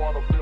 wanna